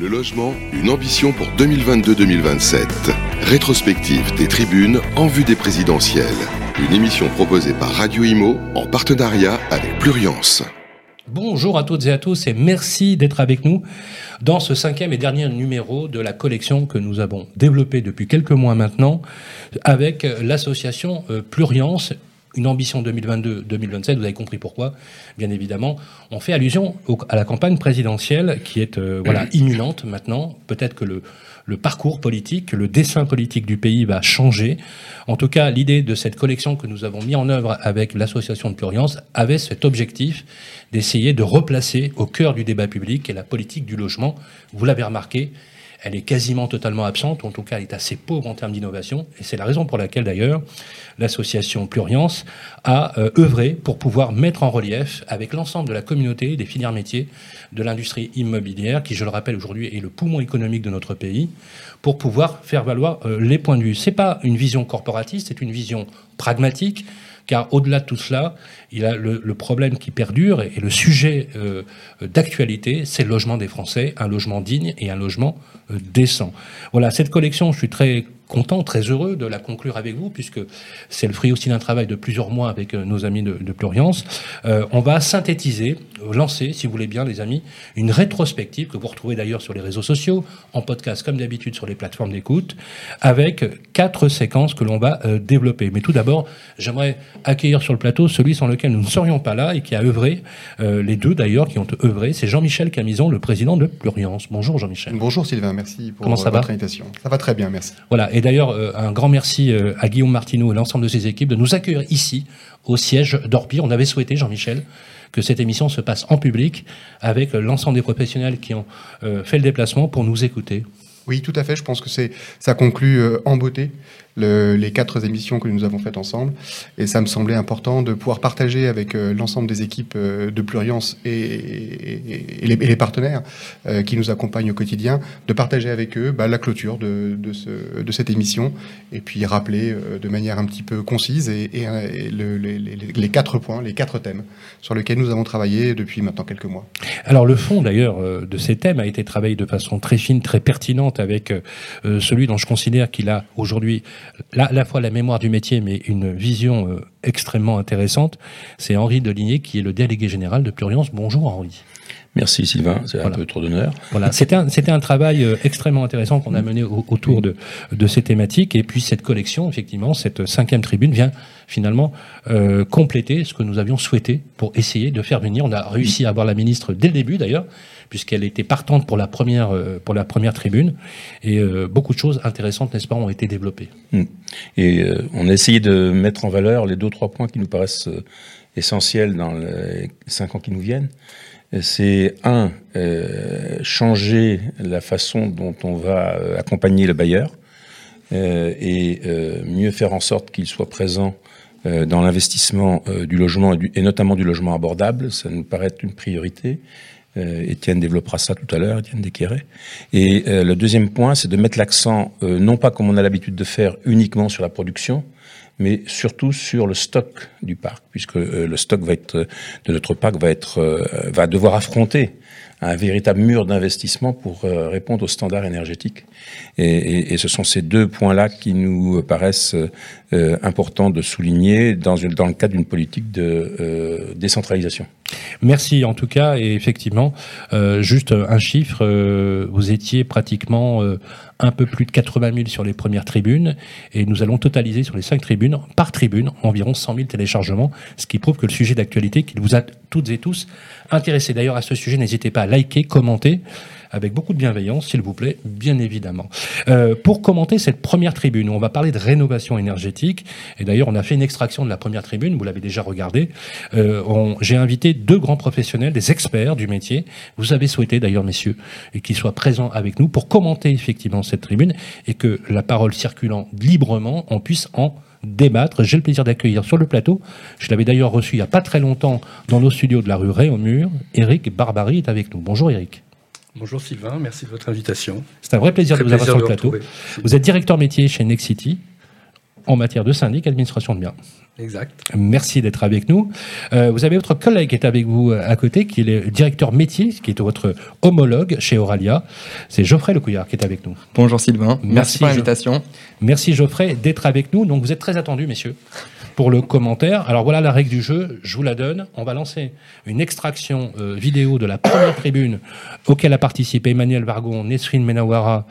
Le logement, une ambition pour 2022-2027. Rétrospective des tribunes en vue des présidentielles. Une émission proposée par Radio Imo en partenariat avec Pluriance. Bonjour à toutes et à tous et merci d'être avec nous dans ce cinquième et dernier numéro de la collection que nous avons développée depuis quelques mois maintenant avec l'association euh, Pluriance, une ambition 2022-2027, vous avez compris pourquoi, bien évidemment. On fait allusion à la campagne présidentielle qui est euh, voilà imminente maintenant. Peut-être que le, le parcours politique, le dessin politique du pays va changer. En tout cas, l'idée de cette collection que nous avons mis en œuvre avec l'association de Pluriance avait cet objectif d'essayer de replacer au cœur du débat public et la politique du logement. Vous l'avez remarqué, elle est quasiment totalement absente, en tout cas elle est assez pauvre en termes d'innovation, et c'est la raison pour laquelle d'ailleurs l'association Pluriance a euh, œuvré pour pouvoir mettre en relief avec l'ensemble de la communauté des filières métiers de l'industrie immobilière, qui je le rappelle aujourd'hui est le poumon économique de notre pays, pour pouvoir faire valoir euh, les points de vue. C'est pas une vision corporatiste, c'est une vision pragmatique car au-delà de tout cela, il a le, problème qui perdure et, le sujet euh, d'actualité, c'est le logement des Français, un logement digne et un logement euh, décent. Voilà, cette collection, je suis très content, très heureux de la conclure avec vous, puisque c'est le fruit aussi d'un travail de plusieurs mois avec euh, nos amis de, de Pluriance. Euh, on va synthétiser, lancer, si vous voulez bien, les amis, une rétrospective que vous retrouvez d'ailleurs sur les réseaux sociaux, en podcast comme d'habitude sur les plateformes d'écoute, avec quatre séquences que l'on va euh, développer. Mais tout d'abord, j'aimerais accueillir sur le plateau celui sans lequel nous ne serions pas là et qui a œuvré, les deux d'ailleurs qui ont œuvré, c'est Jean-Michel Camison, le président de Pluriance. Bonjour Jean-Michel. Bonjour Sylvain, merci pour votre invitation. Ça va très bien, merci. Voilà, et d'ailleurs, euh, un grand merci euh, à Guillaume Martineau et l'ensemble de ses équipes de nous accueillir ici, au siège d'Orpi. On avait souhaité, Jean-Michel, que cette émission se passe en public avec l'ensemble des professionnels qui ont euh, fait le déplacement pour nous écouter. Oui, tout à fait. Je pense que ça conclut en beauté les quatre émissions que nous avons faites ensemble. Et ça me semblait important de pouvoir partager avec euh, l'ensemble des équipes euh, de Pluriance et, les, partenaires euh, qui nous accompagnent au quotidien, de partager avec eux bah, la clôture de, de, cette émission et puis rappeler de manière un petit peu concise et, les, quatre points, les quatre thèmes sur lesquels nous avons travaillé depuis maintenant quelques mois. Alors le fond d'ailleurs de ces thèmes a été travaillé de façon très fine, très pertinente avec celui dont je considère qu'il a aujourd'hui à la fois la mémoire du métier, mais une vision euh, extrêmement intéressante. C'est Henri Deligné qui est le délégué général de Pluriance. Bonjour Henri. Merci Sylvain, c'est un peu trop d'honneur. Voilà, c'était un, travail euh, extrêmement intéressant qu'on a mené autour de, de ces thématiques. Et puis cette collection, effectivement, cette cinquième tribune vient finalement euh, compléter ce que nous avions souhaité pour essayer de faire venir. On a réussi à avoir la ministre dès le début d'ailleurs, puisqu'elle était partante pour la première, euh, pour la première tribune. Et euh, beaucoup de choses intéressantes, n'est-ce pas, ont été développées. Hmm. Et euh, on a essayé de mettre en valeur les deux, trois points qui nous paraissent essentiels dans les cinq ans qui nous viennent c'est un, euh, changer la façon dont on va accompagner le bailleur euh, et euh, mieux faire en sorte qu'il soit présent dans l'investissement du logement et, et, notamment du logement abordable. Ça nous paraît être une priorité. Euh, Étienne développera ça tout à l'heure, Étienne Desquéré. Et euh, le deuxième point, c'est de mettre l'accent, euh, non pas comme on a l'habitude de faire, uniquement sur la production, mais surtout sur le stock du parc, puisque le stock être, de notre parc va, être, va devoir affronter un véritable mur d'investissement pour répondre aux standards énergétiques. Et, ce sont ces deux points-là qui nous paraissent importants de souligner dans, une, dans le cadre d'une politique de décentralisation. Merci en tout cas et effectivement, euh, juste un chiffre, euh, vous étiez pratiquement euh, un peu plus de 80 000 sur les premières tribunes et nous allons totaliser sur les cinq tribunes, par tribune, environ 100 000 téléchargements, ce qui prouve que le sujet d'actualité qui vous a toutes et tous intéressés. D'ailleurs à ce sujet, n'hésitez pas à liker, commenter avec beaucoup de bienveillance, s'il vous plaît, bien évidemment. Euh, pour commenter cette première tribune, on va parler de rénovation énergétique. Et d'ailleurs, on a fait une extraction de la première tribune, vous l'avez déjà regardé. Euh, J'ai invité deux grands professionnels, des experts du métier. Vous avez souhaité d'ailleurs, messieurs, qu'ils soient présents avec nous pour commenter effectivement cette tribune et que la parole circulant librement, on puisse en débattre. J'ai le plaisir d'accueillir sur le plateau, je l'avais d'ailleurs reçu il n'y a pas très longtemps dans nos studios de la rue Réaumur, Eric Barbary est avec nous. Bonjour Eric. Bonjour Sylvain, merci de votre invitation. C'est un vrai plaisir de vous avoir sur le plateau. Vous êtes directeur métier chez Nexity. en matière de syndic, administration de biens. Exact. Merci d'être avec nous. Euh, vous avez votre collègue qui est avec vous euh, à côté, qui est le directeur métier, qui est votre homologue chez Oralia. C'est Geoffrey Lecouillard qui est avec nous. Bonjour Sylvain. Merci, Merci, pour l'invitation. Merci Geoffrey d'être avec nous. Donc vous êtes très attendus, messieurs, le commentaire. Alors voilà la règle du jeu, je vous la donne. On va lancer une extraction euh, vidéo de la première tribune auquel a participé Emmanuel Vargon, Nesrine Menawara,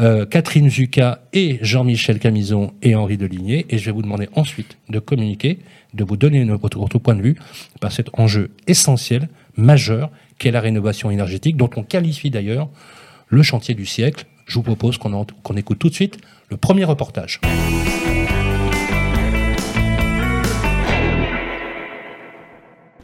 euh, Catherine Zucca et Jean-Michel Camison et Henri Deligné. Et je vais vous demander ensuite de communiquer, de vous donner votre, point de vue par cet enjeu essentiel, majeur, qu'est la rénovation énergétique, dont on qualifie d'ailleurs le chantier du siècle. Je vous propose qu'on écoute tout de suite le premier reportage.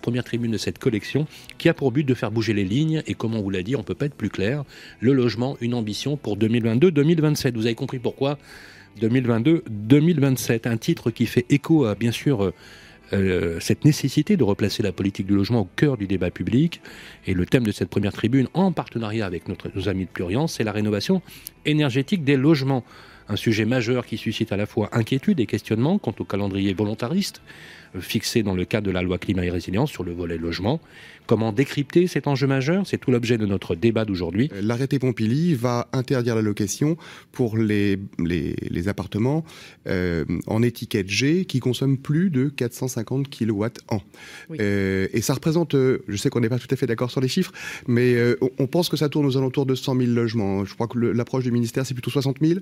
Première tribune de cette collection qui a pour but de faire bouger les lignes et comme on vous l'a dit, on peut pas être plus clair. Le logement, une ambition pour 2022-2027. Vous avez compris pourquoi 2022-2027, un titre qui fait écho à bien sûr euh, euh, cette nécessité de replacer la politique du logement au cœur du débat public. Et le thème de cette première tribune, en partenariat avec nos amis de Plurian, c'est la rénovation énergétique des logements. Un sujet majeur qui suscite à la fois inquiétude et questionnement quant au calendrier volontariste euh, fixé dans le cadre de la loi climat et résilience sur le volet logement. Comment décrypter cet enjeu majeur? C'est tout l'objet de notre débat d'aujourd'hui. L'arrêté Pompili va interdire la location pour les, les, les appartements euh, en étiquette G qui consomment plus de 450 kW an. Oui. Euh, et ça représente, euh, je sais qu'on n'est pas tout à fait d'accord sur les chiffres, mais euh, on, pense que ça tourne aux alentours de 100 000 logements. Je crois que l'approche du ministère, c'est plutôt 60 000.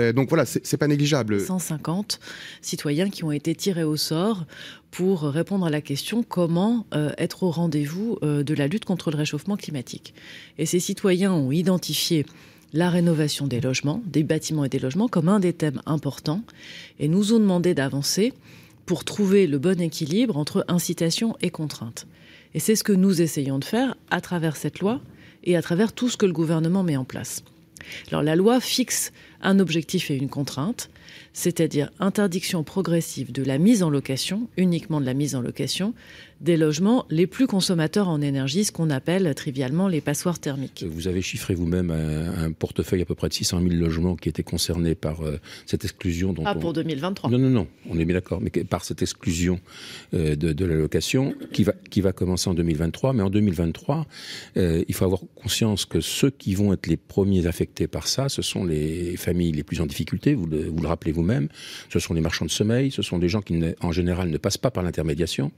Euh, donc voilà, c'est pas négligeable. 150 citoyens qui ont été tirés au sort pour répondre à la question comment euh, être au rendez-vous euh, de la lutte contre le réchauffement climatique. Et ces citoyens ont identifié la rénovation des logements, des bâtiments et des logements comme un des thèmes importants et nous ont demandé d'avancer pour trouver le bon équilibre entre incitation et contrainte. Et c'est ce que nous essayons de faire à travers cette loi et à travers tout ce que le gouvernement met en place. Alors la loi fixe un objectif et une contrainte, c'est-à-dire interdiction progressive de la mise en location, uniquement de la mise en location, des logements les plus consommateurs en énergie, ce qu'on appelle trivialement les passoires thermiques. Vous avez chiffré vous-même un, un portefeuille à peu près de 600 000 logements qui étaient concernés par euh, cette exclusion. Dont Ah, on- pour 2023. Non, non, non, on est bien d'accord, mais par cette exclusion euh, de, de la location qui va, qui va commencer en 2023. Mais en 2023, euh, il faut avoir conscience que ceux qui vont être les premiers affectés par ça, ce sont les familles les plus en difficulté, vous le, rappelez vous-même, ce sont les marchands de sommeil, ce sont des gens qui, en général, ne passent pas par l'intermédiation.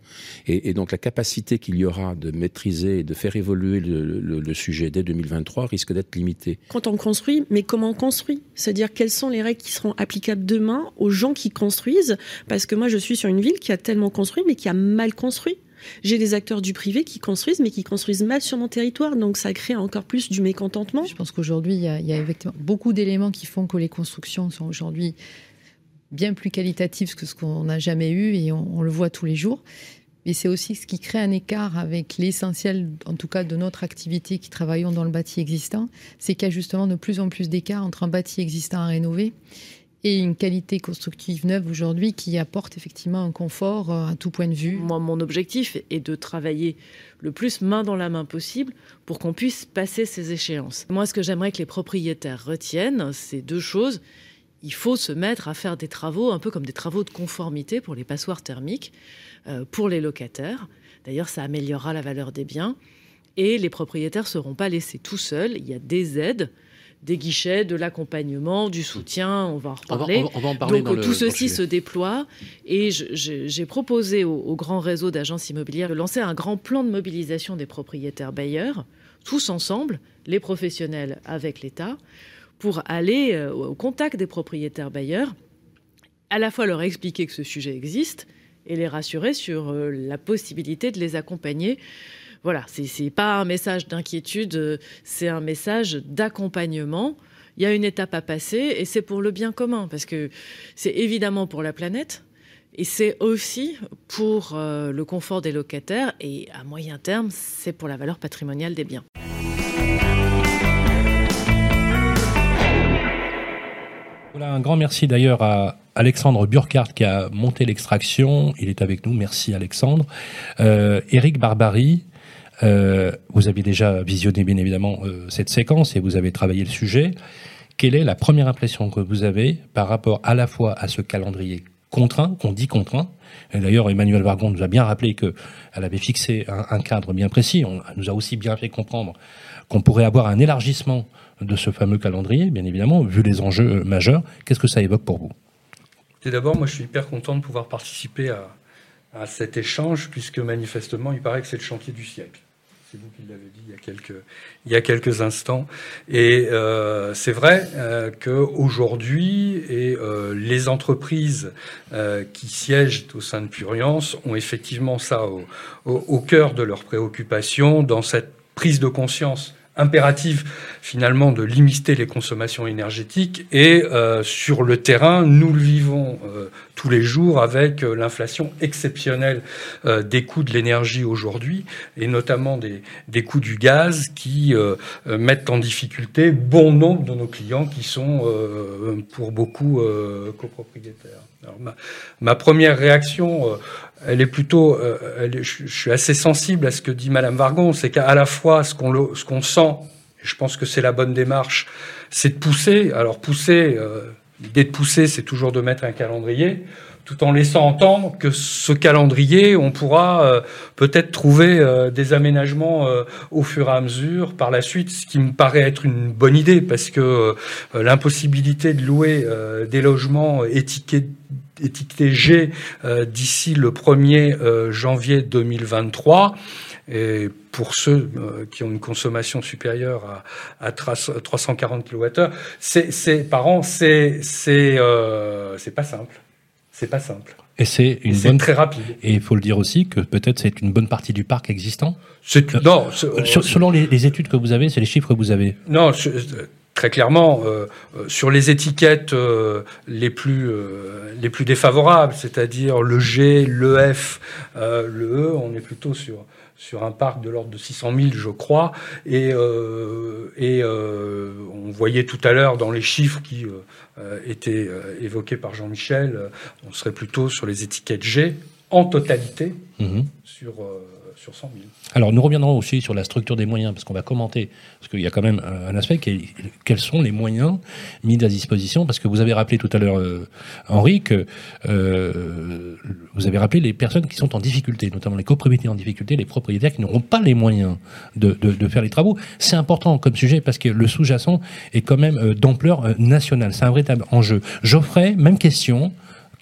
Et, et donc la capacité qu'il y aura de maîtriser et de faire évoluer le, le- le sujet dès 2023 risque d'être limitée. quand on construit, mais comment on construit? C'est-à-dire quelles sont les règles qui seront applicables demain aux gens qui construisent? Parce que moi, je suis sur une ville qui a tellement construit, mais qui a mal construit. J'ai des acteurs du privé qui construisent, mais qui construisent mal sur mon territoire, donc ça crée encore plus du mécontentement. Je pense qu'aujourd'hui, il y a, effectivement beaucoup d'éléments qui font que les constructions sont aujourd'hui bien plus qualitatives que ce qu'on n'a jamais eu et on, on le voit tous les jours. Mais c'est aussi ce qui crée un écart avec l'essentiel, en tout cas de notre activité qui travaillons dans le bâti existant, c'est qu'il y a justement de plus en plus d'écart entre un bâti existant à rénover et une qualité constructive neuve aujourd'hui qui apporte effectivement un confort euh, à tout point de vue. Moi, mon objectif est de travailler le plus main dans la main possible pour qu'on puisse passer ces échéances. Moi, ce que j'aimerais que les propriétaires retiennent, c'est deux choses. Il faut se mettre à faire des travaux, un peu comme des travaux de conformité pour les passoires thermiques, euh, pour les locataires. D'ailleurs, ça améliorera la valeur des biens. Et les propriétaires ne seront pas laissés tout seuls. Il y a des aides, des guichets, de l'accompagnement, du soutien. On va en reparler. on va- on va en parler Donc tout le ceci se déploie et j'ai proposé au, au grand réseau d'agences immobilières de lancer un grand plan de mobilisation des propriétaires bailleurs, tous ensemble, les professionnels avec l'État, pour aller euh, au contact des propriétaires bailleurs, à la fois leur expliquer que ce sujet existe et les rassurer sur euh, la possibilité de les accompagner. Voilà, c'est pas un message d'inquiétude, euh, c'est un message d'accompagnement. Il y a une étape à passer et c'est pour le bien commun parce que c'est évidemment pour la planète et c'est aussi pour euh, le confort des locataires et à moyen terme, c'est pour la valeur patrimoniale des biens. Voilà, un grand merci d'ailleurs à Alexandre Burkhardt qui a monté l'extraction. Il est avec nous. Merci Alexandre. Euh, Eric Barbary, euh, vous avez déjà visionné bien évidemment euh, cette séquence et vous avez travaillé le sujet. quelle est la première impression que vous avez par rapport à la fois à ce calendrier contraint, qu'on dit contraint. D'ailleurs, Emmanuel Vargon nous a bien rappelé qu'elle avait fixé un, cadre bien précis. On nous a aussi bien fait comprendre qu'on pourrait avoir un élargissement de ce fameux calendrier, bien évidemment, vu les enjeux euh, majeurs. Qu'est-ce que ça évoque pour vous? D'abord, moi, je suis hyper content de pouvoir participer à cet échange, puisque manifestement, il paraît que c'est le chantier du siècle. C'est vous qui l'avez dit il y a quelques, instants. Et euh, c'est vrai euh, qu'aujourd'hui, euh, les entreprises qui siègent au sein de Puriance ont effectivement ça au, au, au cœur de leurs préoccupations dans cette prise de conscience impérative finalement de limiter les consommations énergétiques et euh, sur le terrain nous le vivons euh, tous les jours avec euh, l'inflation exceptionnelle euh, des coûts de l'énergie aujourd'hui et notamment des, des, coûts du gaz qui euh, mettent en difficulté bon nombre de nos clients qui sont pour beaucoup copropriétaires. Alors, ma, ma, première réaction elle est plutôt, est, je, suis assez sensible à ce que dit Madame Vargon, c'est qu'à la fois ce qu'on ce qu'on sent, et je pense que c'est la bonne démarche, c'est de pousser. Alors pousser, euh, l'idée de pousser, c'est toujours de mettre un calendrier, tout en laissant entendre que ce calendrier, on pourra euh, peut-être trouver euh, des aménagements euh, au fur et à mesure par la suite, ce qui me paraît être une bonne idée, parce que l'impossibilité de louer des logements étiquetés étiqueté G euh, d'ici le 1er euh, janvier 2023. Et pour ceux euh, qui ont une consommation supérieure à, à 340 kWh, c'est par an, c'est c'est c'est pas simple. C'est pas simple. Et c'est une bonne très rapide. Et il faut le dire aussi que peut-être c'est une bonne partie du parc existant. Non, selon les, les, études que vous avez, c'est les chiffres que vous avez. Non, très clairement euh, sur les étiquettes euh, les plus euh, les plus défavorables, c'est-à-dire le G, le F, le E, on est plutôt sur sur un parc de l'ordre de 600 000, je crois, et, et on voyait tout à l'heure dans les chiffres qui étaient évoqués par Jean-Michel, on serait plutôt sur les étiquettes G en totalité mmh. sur sur 100 000. Alors, nous reviendrons aussi sur la structure des moyens, parce qu'on va commenter, parce qu'il y a quand même un aspect quels sont les moyens mis à disposition, parce que vous avez rappelé tout à l'heure, euh, Henri, que euh, vous avez rappelé les personnes qui sont en difficulté, notamment les copropriétés en difficulté, les propriétaires qui n'auront pas les moyens de, faire les travaux. C'est important comme sujet, parce que le sous-jacent est quand même euh, d'ampleur nationale. C'est un véritable enjeu. Geoffrey, même question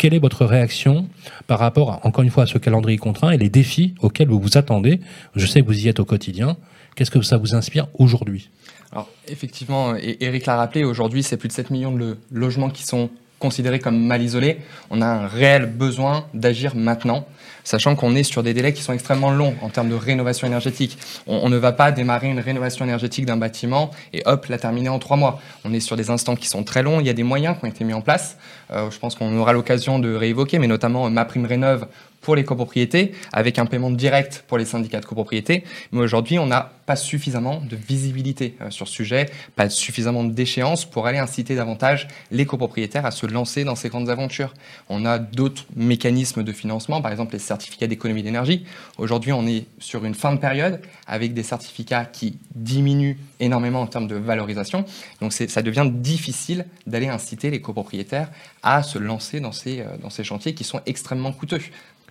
quelle est votre réaction par rapport, encore une fois, à ce calendrier contraint et les défis auxquels vous vous attendez? Je sais que vous y êtes au quotidien. Qu'est-ce que ça vous inspire aujourd'hui? Alors, effectivement, et Eric l'a rappelé, aujourd'hui, c'est plus de 7 millions de logements qui sont considérés comme mal isolés. On a un réel besoin d'agir maintenant sachant qu'on est sur des délais qui sont extrêmement longs en termes de rénovation énergétique. On, ne va pas démarrer une rénovation énergétique d'un bâtiment et hop, la terminer en trois mois. On est sur des instants qui sont très longs. Il y a des moyens qui ont été mis en place. Euh, je pense qu'on aura l'occasion de réévoquer, mais notamment ma prime rénove pour les copropriétés, avec un paiement direct pour les syndicats de copropriété. Mais aujourd'hui, on n'a pas suffisamment de visibilité euh, sur ce sujet, pas suffisamment d'échéance pour aller inciter davantage les copropriétaires à se lancer dans ces grandes aventures. On a d'autres mécanismes de financement, par exemple les certificats d'économie d'énergie. Aujourd'hui, on est sur une fin de période avec des certificats qui diminuent énormément en termes de valorisation. Donc ça devient difficile d'aller inciter les copropriétaires à se lancer dans ces, euh, dans ces chantiers qui sont extrêmement coûteux.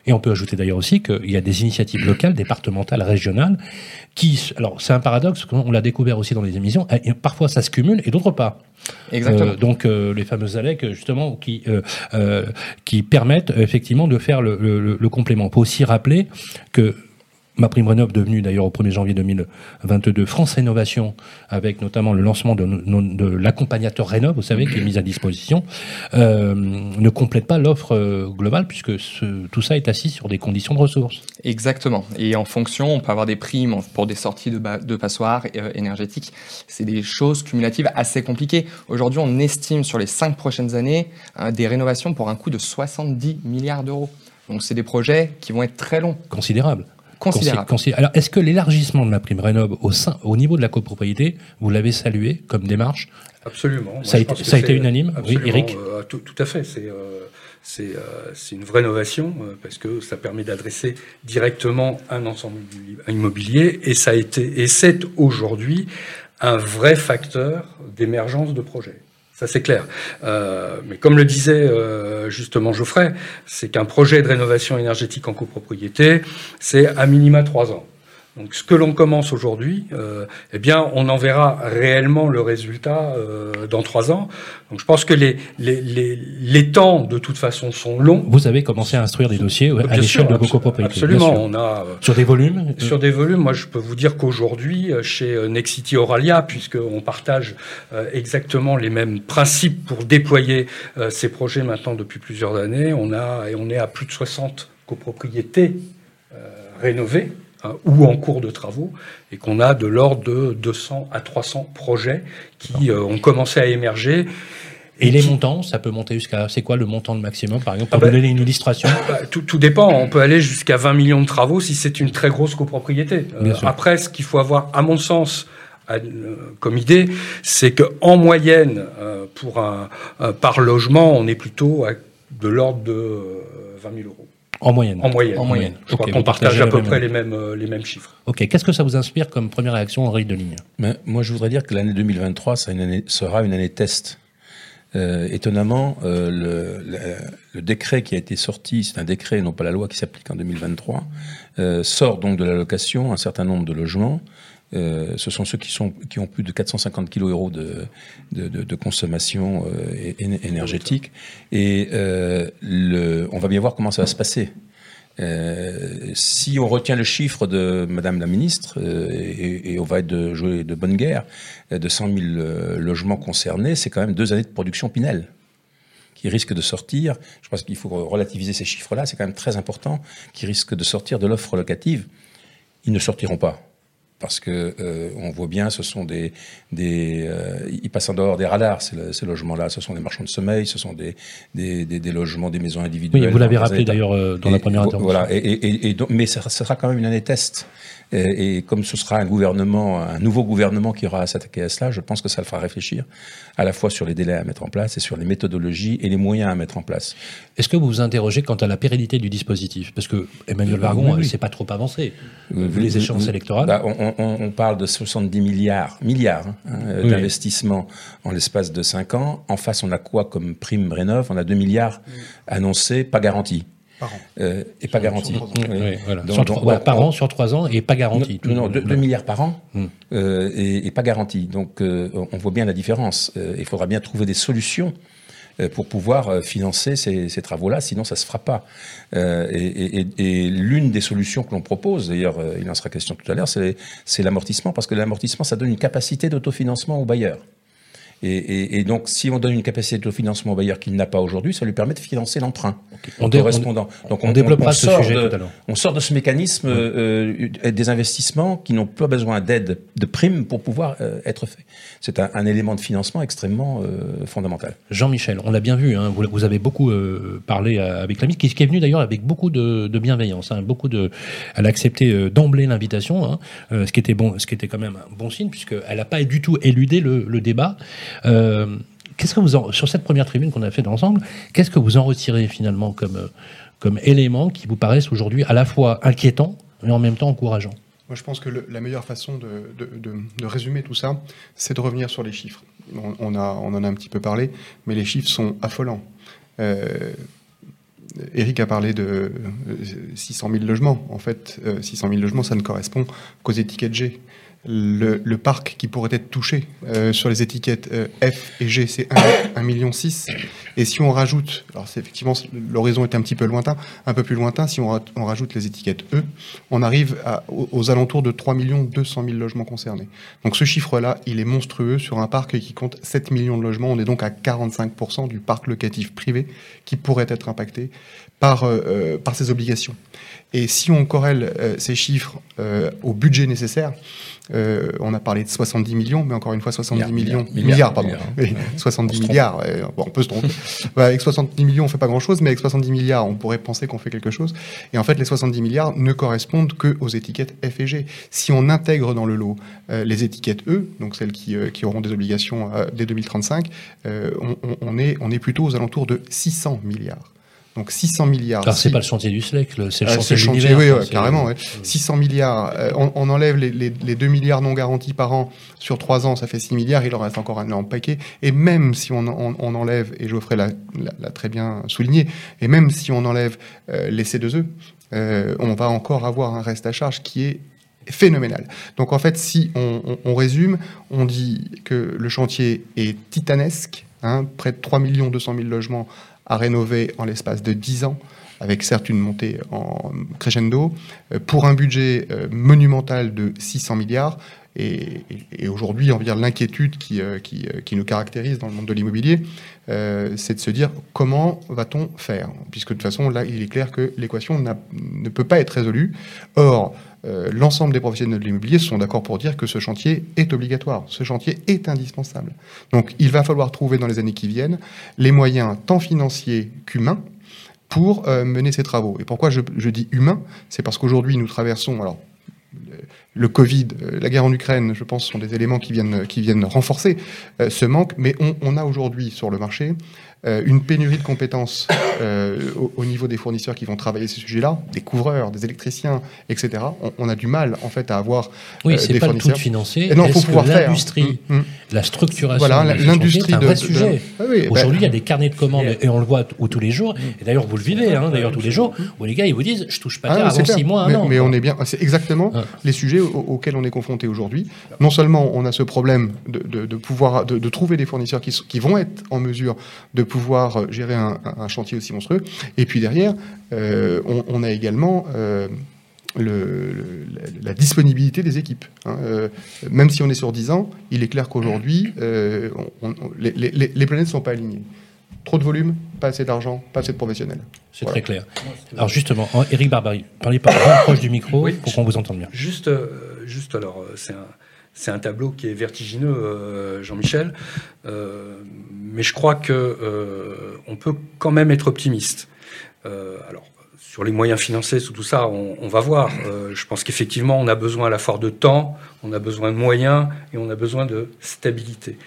Et on peut ajouter d'ailleurs aussi qu'il y a des initiatives locales, départementales, régionales, qui, alors c'est un paradoxe, on l'a découvert aussi dans les émissions, et parfois ça se cumule et d'autres pas. Exactement. Euh, donc euh, les fameuses ALEC justement qui euh, qui permettent effectivement de faire le, le, le complément. On peut aussi rappeler que Ma prime rénov devenue d'ailleurs au 1er janvier 2022 France Innovation, avec notamment le lancement de, de l'accompagnateur Rénov, vous savez, qui est mis à disposition, euh, ne complète pas l'offre euh, globale puisque ce, tout ça est assis sur des conditions de ressources. Exactement. Et en fonction, on peut avoir des primes pour des sorties de, de passoires euh, énergétiques. C'est des choses cumulatives assez compliquées. Aujourd'hui, on estime sur les cinq prochaines années hein, des rénovations pour un coût de 70 milliards d'euros. Donc c'est des projets qui vont être très longs. Considérables. Considérable. Alors, est-ce que l'élargissement de la prime rénov au, sein, au niveau de la copropriété, vous l'avez salué comme démarche? Absolument. Ça a, été, ça a été unanime? Oui, Eric euh, tout, tout, à fait. C'est euh, c'est euh, une vraie innovation euh, parce que ça permet d'adresser directement un ensemble immobilier et ça a été et c'est aujourd'hui un vrai facteur d'émergence de projets. Ça, c'est clair. Euh, mais comme le disait euh, justement Geoffrey, c'est qu'un projet de rénovation énergétique en copropriété, c'est à minima trois ans. Donc, ce que l'on commence aujourd'hui, euh, eh bien, on en verra réellement le résultat euh, dans trois ans. Donc, je pense que les, les, les, les, temps, de toute façon, sont longs. Vous avez commencé à instruire des dossiers à l'échelle de vos copropriétés. Absolument. On a euh, sur des volumes. Sur des volumes. Moi, je peux vous dire qu'aujourd'hui, chez Nexity Oralia, puisqu'on partage exactement les mêmes principes pour déployer ces projets maintenant depuis plusieurs années, on a et on est à plus de 60 copropriétés rénovées. Ou en cours de travaux, et qu'on a de l'ordre de 200 à 300 projets qui euh, ont commencé à émerger. Et, les montants, ça peut monter jusqu'à. C'est quoi le montant de maximum, par exemple, pour ah bah, donner une illustration bah, tout, tout, dépend. On peut aller jusqu'à 20 millions de travaux si c'est une très grosse copropriété. Euh, après, ce qu'il faut avoir, à mon sens, euh, comme idée, c'est qu'en moyenne, pour un, par logement, on est plutôt à de l'ordre de 20 000 euros. En moyenne. En moyenne. En moyenne. Je crois qu'on partage à peu près les mêmes, euh, les mêmes chiffres. Ok. Qu'est-ce que ça vous inspire comme première réaction en de ligne? Mais Moi, je voudrais dire que l'année 2023 ça une année, sera une année test. Euh, étonnamment, euh, le, le, décret qui a été sorti, c'est un décret, non pas la loi, qui s'applique en 2023, euh, sort donc de l'allocation un certain nombre de logements euh, ce sont ceux qui, ont plus de 450 kg euros de, consommation euh, énergétique. Et euh, on va bien voir comment ça va se passer. Si on retient le chiffre de Madame la ministre, et, on va être de jouer de bonne guerre, de 100 000 logements concernés, c'est quand même deux années de production Pinel qui risquent de sortir. Je pense qu'il faut relativiser ces chiffres-là, c'est quand même très important, qui risquent de sortir de l'offre locative. Ils ne sortiront pas parce que euh, on voit bien, ce sont des, des euh, ils passent en dehors des radars ces, logements-là. Ce sont des marchands de sommeil, ce sont des, des, des, logements, des maisons individuelles. Oui, vous l'avez rappelé d'ailleurs euh, dans la première intervention. Voilà, et, et, donc, mais ça, ça, sera quand même une année test. Et, comme ce sera un gouvernement, un nouveau gouvernement qui aura à s'attaquer à cela, je pense que ça le fera réfléchir à la fois sur les délais à mettre en place et sur les méthodologies et les moyens à mettre en place. Est-ce que vous vous interrogez quant à la pérennité du dispositif? Parce que Emmanuel Vargon, ne s'est pas trop avancé. Les échéances électorales. Bah, on, on, parle de 70 milliards, milliards hein, d'investissements en l'espace de 5 ans. En face, on a quoi comme prime Rénov? On a 2 milliards annoncés, pas garantis. Par an. Euh, et pas garanti. par an sur trois ans et pas garanti. Non, non 2 milliards par an hmm. euh, et, et, pas garanti. Donc euh, on voit bien la différence. Euh, il faudra bien trouver des solutions euh, pour pouvoir euh, financer ces, travaux-là, sinon ça se fera pas. Euh, et, et, et l'une des solutions que l'on propose, d'ailleurs il en sera question tout à l'heure, c'est l'amortissement, parce que l'amortissement, ça donne une capacité d'autofinancement aux bailleurs. Et, et, et, donc, si on donne une capacité de financement au bailleur qu'il n'a pas aujourd'hui, ça lui permet de financer l'emprunt okay. correspondant. donc, on, on développera ce sujet de, tout à l'heure. On sort de ce mécanisme euh, des investissements qui n'ont pas besoin d'aide, de primes pour pouvoir euh, être faits. C'est un, un, élément de financement extrêmement euh, fondamental. Jean-Michel, on l'a bien vu, hein, vous, vous, avez beaucoup parlé avec l'ami, qui, qui, est venu d'ailleurs avec beaucoup de, de bienveillance. Hein, beaucoup de, elle a accepté d'emblée l'invitation, hein, ce qui était bon, ce qui était quand même un bon signe, puisqu'elle n'a pas du tout éludé le, le débat. Euh, qu'est-ce que vous en, sur cette première tribune qu'on a fait ensemble, qu'est-ce que vous en retirez finalement comme, comme éléments qui vous paraissent aujourd'hui à la fois inquiétants mais en même temps encourageants Moi, je pense que la meilleure façon de, de, de, résumer tout ça, c'est de revenir sur les chiffres. On, a, on en a un petit peu parlé, mais les chiffres sont affolants. Euh, Eric a parlé de 600 000 logements. En fait, 600 000 logements, ça ne correspond qu'aux étiquettes G le, le, parc qui pourrait être touché euh, sur les étiquettes euh, F et G, c'est 1,6 million. Et si on rajoute, alors c'est effectivement, l'horizon est un petit peu lointain, un peu plus lointain, si on, on rajoute les étiquettes E, on arrive à, aux, aux, alentours de 3 200 000 logements concernés. Donc ce chiffre-là, il est monstrueux sur un parc qui compte 7 millions de logements. On est donc à 45% du parc locatif privé qui pourrait être impacté par, euh, par ces obligations. Et si on corrèle euh, ces chiffres euh, au budget nécessaire, euh, on a parlé de 70 millions, mais encore une fois 70 millions, milliards, milliards pardon, milliards, oui, 70 milliards, bon, on peut se tromper. bah, avec 70 millions, on fait pas grand-chose, mais avec 70 milliards, on pourrait penser qu'on fait quelque chose. Et en fait, les 70 milliards ne correspondent que aux étiquettes F et G. Si on intègre dans le lot euh, les étiquettes E, donc celles qui, euh, qui auront des obligations dès 2035, on, on, est, on est plutôt aux alentours de 600 milliards. Donc 600 milliards. Alors, c'est pas le chantier du siècle, c'est le euh, chantier le chantier, l'univers. oui, quoi, ouais, carrément. ouais. 600 milliards, euh, on, on enlève les, les, les 2 milliards non garantis par an sur 3 ans, ça fait 6 milliards, il en reste encore un énorme paquet. Et même si on, on, on enlève, et Geoffrey l'a très bien souligné, et même si on enlève euh, les C2E, euh, on va encore avoir un reste à charge qui est phénoménal. Donc en fait, si on, on- on résume, on dit que le chantier est titanesque, hein, près de 3 200 000 logements à rénover en l'espace de 10 ans, avec certes une montée en crescendo, euh, pour un budget euh, monumental de 600 milliards. Et, aujourd'hui, on va l'inquiétude qui, euh, qui, qui nous caractérise dans le monde de l'immobilier, c'est de se dire comment va-t-on faire? Puisque de toute façon, là, il est clair que l'équation ne peut pas être résolue. Or, euh, l'ensemble des professionnels de l'immobilier sont d'accord pour dire que ce chantier est obligatoire, ce chantier est indispensable. Donc, il va falloir trouver dans les années qui viennent les moyens tant financiers qu'humains pour euh, mener ces travaux. Et pourquoi je, dis humain C'est parce qu'aujourd'hui, nous traversons, alors, le, Covid, euh, la guerre en Ukraine, je pense, sont des éléments qui viennent, renforcer ce manque, mais on a aujourd'hui sur le marché euh, une pénurie de compétences euh, au, au niveau des fournisseurs qui vont travailler ces sujets-là, des couvreurs, des électriciens, etc. On, on a du mal, en fait, à avoir Oui, euh, c'est des pas le tout fournisseurs. Et non, faut pouvoir faire. l'industrie, Mm, mm. la structuration, Voilà, de l'industrie c'est un de- vrai de- sujet. Ah oui, bah- Aujourd'hui, il y a des carnets de commandes et on le voit tous les jours. Et d'ailleurs, vous le vivez, hein, d'ailleurs tous les jours, où les gars ils vous disent, je touche pas Ah, avant clair. six mois, un mais, an. mais quoi. on est bien. C'est exactement Ah. les sujets au- auxquels on est confronté aujourd'hui. Non seulement on a ce problème de, de- de pouvoir de, de trouver des fournisseurs qui, qui vont être en mesure de pouvoir euh, gérer un, un chantier aussi monstrueux, et puis derrière, euh, on, on a également euh, le- le- la, la disponibilité des équipes. hein. Euh, même si on est sur 10 ans, il est clair qu'aujourd'hui, euh, on- on- les, les- les- les planètes ne sont pas alignées. Trop de volume, pas assez d'argent, pas assez de professionnels. C'est Voilà. très clair. Alors justement, en- Éric Barbary, parlez par bien proche du micro Oui. pour qu'on vous entende bien. Juste, juste alors, c'est un, c'est un tableau qui est vertigineux, euh, Jean-Michel, euh, mais je crois que euh, on peut quand même être optimiste. Euh, alors, sur les moyens financiers, sur tout ça, on, va voir. Je pense qu'effectivement, on a besoin à la fois de temps, on a besoin de moyens et on a besoin de stabilité.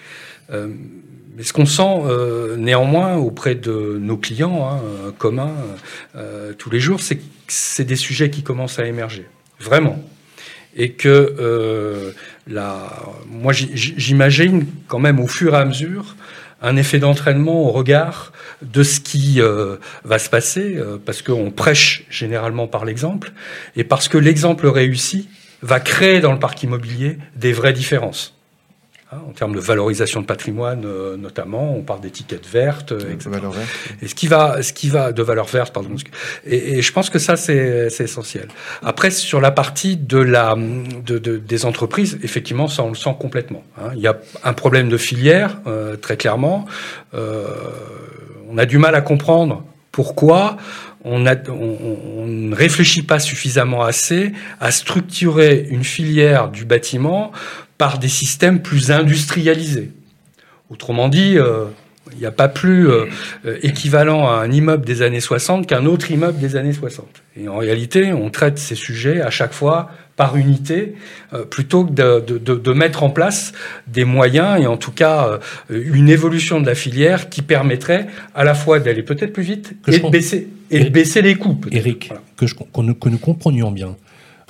Mais ce qu'on sent néanmoins auprès de nos clients hein, communs tous les jours, c'est que c'est des sujets qui commencent à émerger, vraiment. Et que euh, la, moi j'imagine quand même au fur et à mesure un effet d'entraînement au regard de ce qui euh, va se passer, euh, parce qu'on prêche généralement par l'exemple, et parce que l'exemple réussi va créer dans le parc immobilier des vraies différences. Hein, en termes de valorisation de patrimoine, euh, notamment, on parle d'étiquettes vertes, euh, etc. Valeur verte. Et ce qui va, ce qui va de valeur verte, pardon. Et, et je pense que ça c'est essentiel. Après sur la partie de la de, de- des entreprises, effectivement, ça on le sent complètement. hein. Il y a un problème de filière euh, très clairement. Euh, on a du mal à comprendre pourquoi on, a, on, on ne réfléchit pas suffisamment assez à structurer une filière du bâtiment par des systèmes plus industrialisés. Autrement dit, euh, il n'y a pas plus euh, euh, équivalent à un immeuble des années 60 qu'un autre immeuble des années 60. Et en réalité, on traite ces sujets à chaque fois par unité, euh, plutôt que de, de- de- de mettre en place des moyens et en tout cas euh, une évolution de la filière qui permettrait à la fois d'aller peut-être plus vite et de baisser, et de Eric- baisser les coûts. peut-être. Eric, Voilà. que, je- qu'on nous- que nous comprenions bien.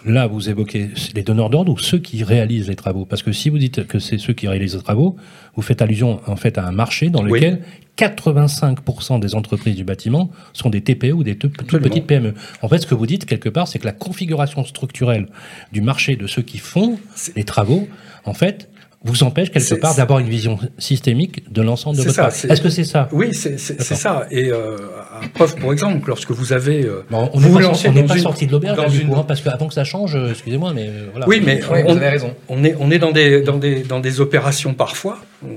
Là, vous évoquez les donneurs d'ordre ou ceux qui réalisent les travaux. Parce que si vous dites que c'est ceux qui réalisent les travaux, vous faites allusion en fait à un marché dans Oui. lequel 85% des entreprises du bâtiment sont des TPE ou des tout- toutes petites PME. En fait, ce que vous dites quelque part, c'est que la configuration structurelle du marché de ceux qui font les travaux, en fait, vous empêche quelque part d'avoir une vision systémique de l'ensemble de votre ça, Est-ce que c'est ça Oui, c'est ça. Et euh, à preuve, pour exemple, lorsque vous avez... euh, Bon, On vous n'est pas, lancez sorti- on n'est dans pas une- sorti de l'auberge, du une- hein, parce qu'avant que ça change, euh, excusez-moi, mais euh, voilà. Oui, mais Oui, on, vous avez raison. on est, on est dans, des, dans, des, dans des opérations parfois, on-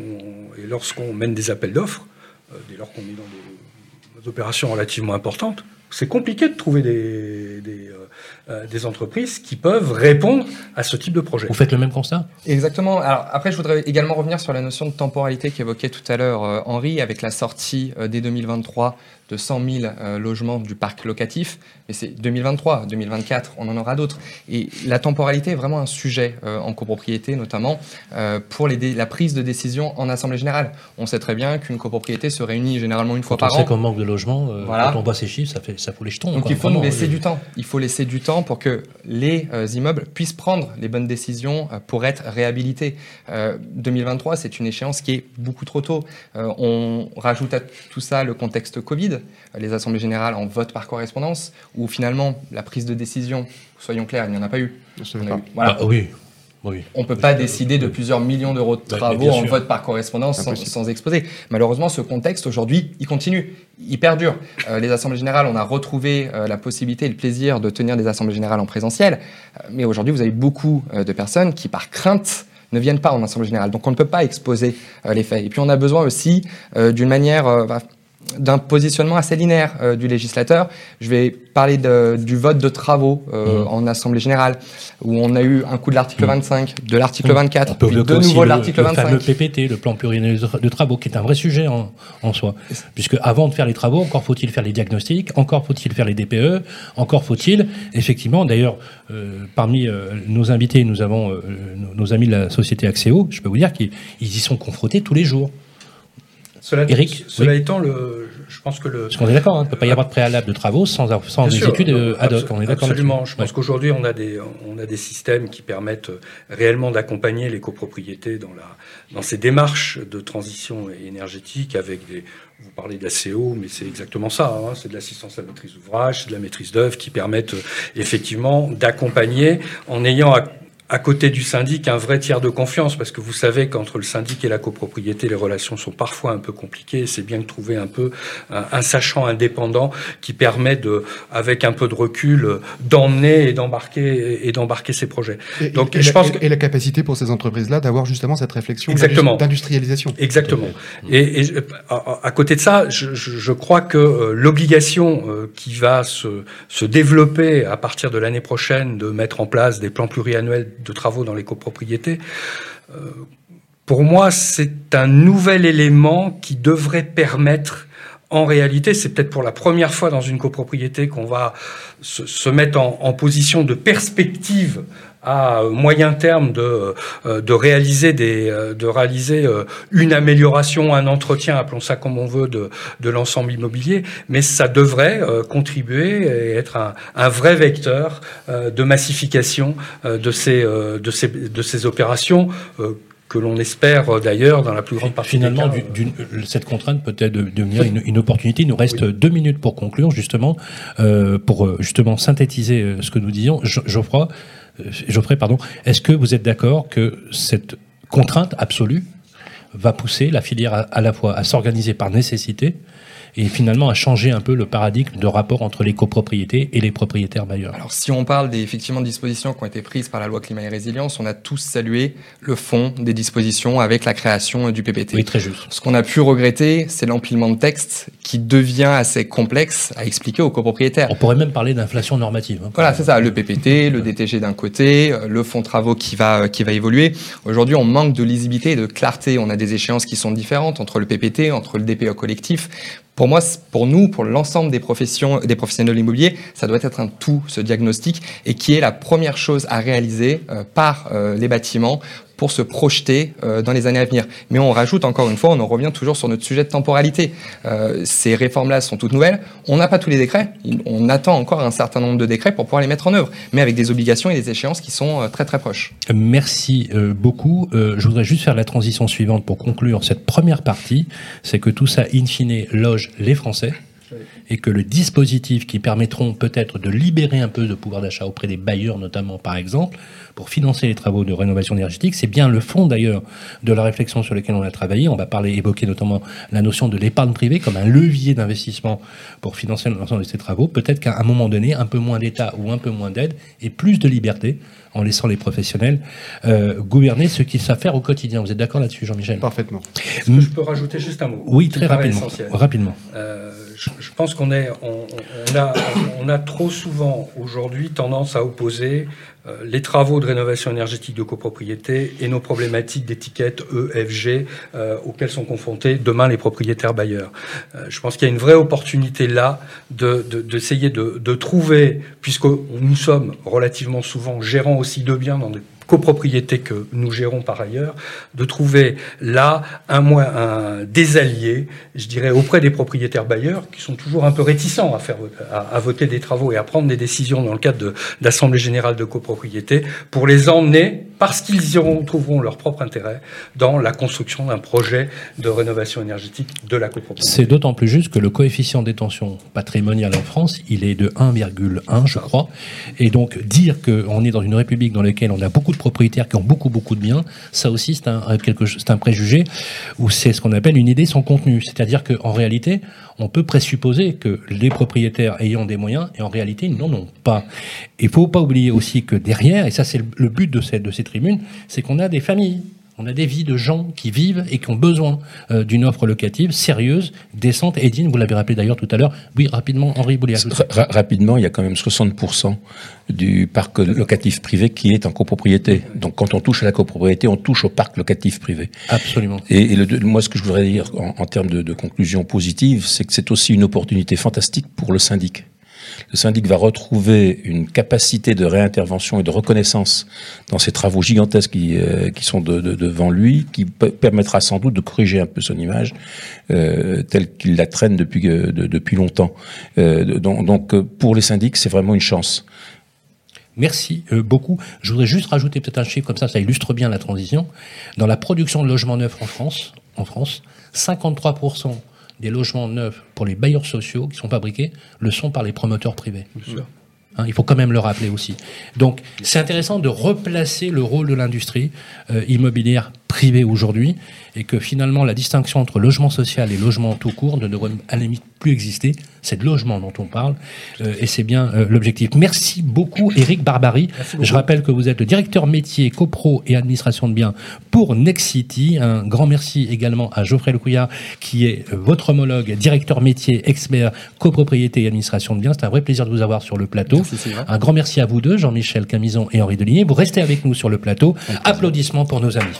et lorsqu'on mène des appels d'offres, euh, dès lors qu'on est dans des, des opérations relativement importantes, c'est compliqué de trouver des, des, euh, des entreprises qui peuvent répondre à ce type de projet. Vous faites le même constat? Exactement. Alors après, je voudrais également revenir sur la notion de temporalité qu'évoquait tout à l'heure euh, Henri, avec la sortie euh, dès 2023 de 100 000 euh, logements du parc locatif, mais c'est 2023, 2024, on en aura d'autres. Et la temporalité est vraiment un sujet euh, en copropriété, notamment euh, pour les la prise de décision en assemblée générale. On sait très bien qu'une copropriété se réunit généralement une fois par on an. sait qu'on manque de logements, Voilà. quand on voit ces chiffres, ça fait ça fout les jetons. Donc quoi, il faut vraiment. laisser du temps. Il faut laisser du temps pour que les immeubles puissent prendre les bonnes décisions pour être réhabilités. Euh, 2023, c'est une échéance qui est beaucoup trop tôt. On rajoute à tout ça le contexte Covid, les assemblées générales en vote par correspondance, où finalement la prise de décision, soyons clairs, il n'y en a pas eu. On pas. eu- voilà. ah, oui. Oui. On ne peut pas décider de plusieurs millions d'euros de Bah, travaux en vote par correspondance sans, sans exposer. Malheureusement, ce contexte aujourd'hui, il continue, il perdure. Euh, les assemblées générales, on a retrouvé euh, la possibilité et le plaisir de tenir des assemblées générales en présentiel. Euh, mais aujourd'hui, vous avez beaucoup euh, de personnes qui, par crainte, ne viennent pas en assemblée générale. Donc on ne peut pas exposer euh, les faits. Et puis on a besoin aussi euh, d'une manière... euh, bah, d'un positionnement assez linéaire euh, du législateur. Je vais parler de- du vote de travaux euh, Mhm. en Assemblée générale, où on a eu un coup de l'article Mhm. 25, de l'article On 24, peut puis évoquer de nouveau le, l'article le fameux 25. PPT, le plan pluriannuel de travaux, qui est un vrai sujet en, en soi. Puisque avant de faire les travaux, encore faut-il faire les diagnostics, encore faut-il faire les DPE, encore faut-il, effectivement, d'ailleurs, euh, parmi nos invités, nous avons nos, nos amis de la société Axéo, je peux vous dire qu'ils ils y sont confrontés tous les jours. Cela, Eric, cela oui. étant, le, je pense que le, Parce qu'on est d'accord, hein, il ne peut pas y avoir de préalable de travaux sans, sans des sûr, études euh, ad hoc. On est d'accord Absolument. Je pense Ouais. qu'aujourd'hui, on a des on a des systèmes qui permettent euh, réellement d'accompagner les copropriétés dans la dans ces démarches de transition énergétique avec des vous parlez de la CO, mais c'est exactement ça. hein. c'est de l'assistance à la maîtrise d'ouvrage, c'est de la maîtrise d'œuvre qui permettent euh, effectivement d'accompagner en ayant à, à côté du syndic un vrai tiers de confiance, parce que vous savez qu'entre le syndic et la copropriété, les relations sont parfois un peu compliquées. et C'est bien de trouver un peu un, un sachant indépendant qui permet de, avec un peu de recul, d'emmener et d'embarquer et d'embarquer ces projets. Et, Donc, et je la, pense et- que- et la capacité pour ces entreprises-là d'avoir justement cette réflexion d'industrialisation. Exactement. Et, et à, à côté de ça, je, je- je crois que euh, l'obligation euh, qui va se, se développer à partir de l'année prochaine de mettre en place des plans pluriannuels de travaux dans les copropriétés, euh, pour moi, c'est un nouvel élément qui devrait permettre en réalité, c'est peut-être pour la première fois dans une copropriété qu'on va se, mettre en position de perspective à moyen terme de, euh, de réaliser, des, euh, de réaliser euh, une amélioration, un entretien, appelons ça comme on veut, de, de l'ensemble immobilier, mais ça devrait contribuer et être un, un vrai vecteur de massification de, ces, de, ces, de ces opérations. que l'on espère d'ailleurs dans la plus grande partie Finalement, des cas. du- d'une- euh, cette contrainte peut être de- devenir une, une opportunité? Il nous reste deux minutes pour conclure, justement, euh, pour justement synthétiser ce que nous disions. Geoffroy, Geoffrey, pardon, est-ce que vous êtes d'accord que cette contrainte absolue va pousser la filière à, à la fois à s'organiser par nécessité et finalement à changer un peu le paradigme de rapport entre les copropriétés et les propriétaires bailleurs Alors, si on parle des effectivement dispositions qui ont été prises par la loi climat et résilience, on a tous salué le fond des dispositions avec la création du PPT. Oui, très juste. Ce qu'on a pu regretter, c'est l'empilement de textes qui devient assez complexe à expliquer aux copropriétaires. On pourrait même parler d'inflation normative. hein. Voilà, c'est ça, le PPT, le DTG d'un côté, euh, le fonds de travaux qui va, euh, qui va évoluer. Aujourd'hui, on manque de lisibilité et de clarté. On a des échéances qui sont différentes entre le PPT, entre le DPE collectif. Pour moi, pour nous, pour l'ensemble des professions, des professionnels de l'immobilier, ça doit être un tout, ce diagnostic, et qui est la première chose à réaliser euh, par euh, les bâtiments pour se projeter euh, dans les années à venir. Mais on rajoute encore une fois, on en revient toujours sur notre sujet de temporalité. Euh, ces réformes-là sont toutes nouvelles. On n'a pas tous les décrets. On attend encore un certain nombre de décrets pour pouvoir les mettre en œuvre, mais avec des obligations et des échéances qui sont euh, très très proches. Merci beaucoup. Je voudrais juste faire la transition suivante pour conclure cette première partie. C'est que tout ça, in fine, loge les Français et que le dispositif qui permettront peut-être de libérer un peu de pouvoir d'achat auprès des bailleurs notamment par exemple pour financer les travaux de rénovation énergétique, c'est bien le fond d'ailleurs de la réflexion sur laquelle on a travaillé. On va parler, évoquer notamment la notion de l'épargne privée comme un levier d'investissement pour financer l'ensemble de ces travaux. Peut-être qu'à un moment donné, un peu moins d'État ou un peu moins d'aide et plus de liberté en laissant les professionnels euh, gouverner ce qu'ils savent faire au quotidien. Vous êtes d'accord là-dessus, Jean-Michel? Parfaitement. Est-ce que je peux rajouter juste un mot? Oui, très rapidement. essentiel Rapidement. Euh, je, pense qu'on a, trop souvent aujourd'hui tendance à opposer euh, les travaux de rénovation énergétique de copropriété et nos problématiques d'étiquette EFG euh, auxquelles sont confrontés demain les propriétaires bailleurs. Euh, je pense qu'il y a une vraie opportunité là d'essayer de, de, de, de trouver, puisque nous sommes relativement souvent gérants aussi de biens dans des copropriété que nous gérons par ailleurs, de trouver là un, un, des alliés, je dirais, auprès des propriétaires bailleurs, qui sont toujours un peu réticents à, faire, à, voter des travaux et à prendre des décisions dans le cadre d'assemblée générale de copropriété, pour les emmener, parce qu'ils y trouveront leur propre intérêt, dans la construction d'un projet de rénovation énergétique de la copropriété. C'est d'autant plus juste que le coefficient de détention patrimoniale en France, il est de 1,1, je crois, et donc dire qu'on est dans une république dans laquelle on a beaucoup de propriétaires qui ont beaucoup beaucoup de biens, ça aussi c'est un, préjugé ou c'est ce qu'on appelle une idée sans contenu. C'est-à-dire qu'en réalité, on peut présupposer que les propriétaires ayant des moyens, et en réalité, ils n'en ont pas. Il faut pas oublier aussi que derrière, et ça c'est le but de ces tribunes, c'est qu'on a des familles on a des vies de gens qui vivent et qui ont besoin euh, d'une offre locative sérieuse, décente et digne. Vous l'avez rappelé d'ailleurs tout à l'heure. Oui, rapidement, Henri Boulier. Ra rapidement, il y a quand même 60% du parc locatif privé qui est en copropriété. Donc quand on touche à la copropriété, on touche au parc locatif privé. Absolument. Et, et le, moi, ce que je voudrais dire en, en termes de, de conclusion positive, c'est que c'est aussi une opportunité fantastique pour le syndic le syndic va retrouver une capacité de réintervention et de reconnaissance dans ces travaux gigantesques qui, euh, qui sont de, de, devant lui, qui permettra sans doute de corriger un peu son image euh, telle qu'il la traîne depuis, euh, de, depuis longtemps. Donc, donc, pour les syndics, c'est vraiment une chance. Merci beaucoup. Je voudrais juste rajouter peut-être un chiffre comme ça, ça illustre bien la transition. Dans la production de logements neufs en France, en France 53 des logements neufs pour les bailleurs sociaux qui sont fabriqués le sont par les promoteurs privés. Hein, il faut quand même le rappeler aussi. Donc c'est intéressant de replacer le rôle de l'industrie euh, immobilière privée aujourd'hui et que finalement la distinction entre logement social et logement tout court ne devrait à la limite plus exister. C'est de logement dont on parle euh, et c'est bien euh, l'objectif. Merci beaucoup Eric Barbary. Beaucoup. Je rappelle que vous êtes le directeur métier copro et administration de biens pour Nexity. Un grand merci également à Geoffrey Lecouillard qui est votre homologue, directeur métier, expert copropriété et administration de biens. C'est un vrai plaisir de vous avoir sur le plateau. Merci, un grand merci à vous deux, Jean-Michel Camison et Henri Deligné. Vous restez avec nous sur le plateau. Applaudissements pour nos amis.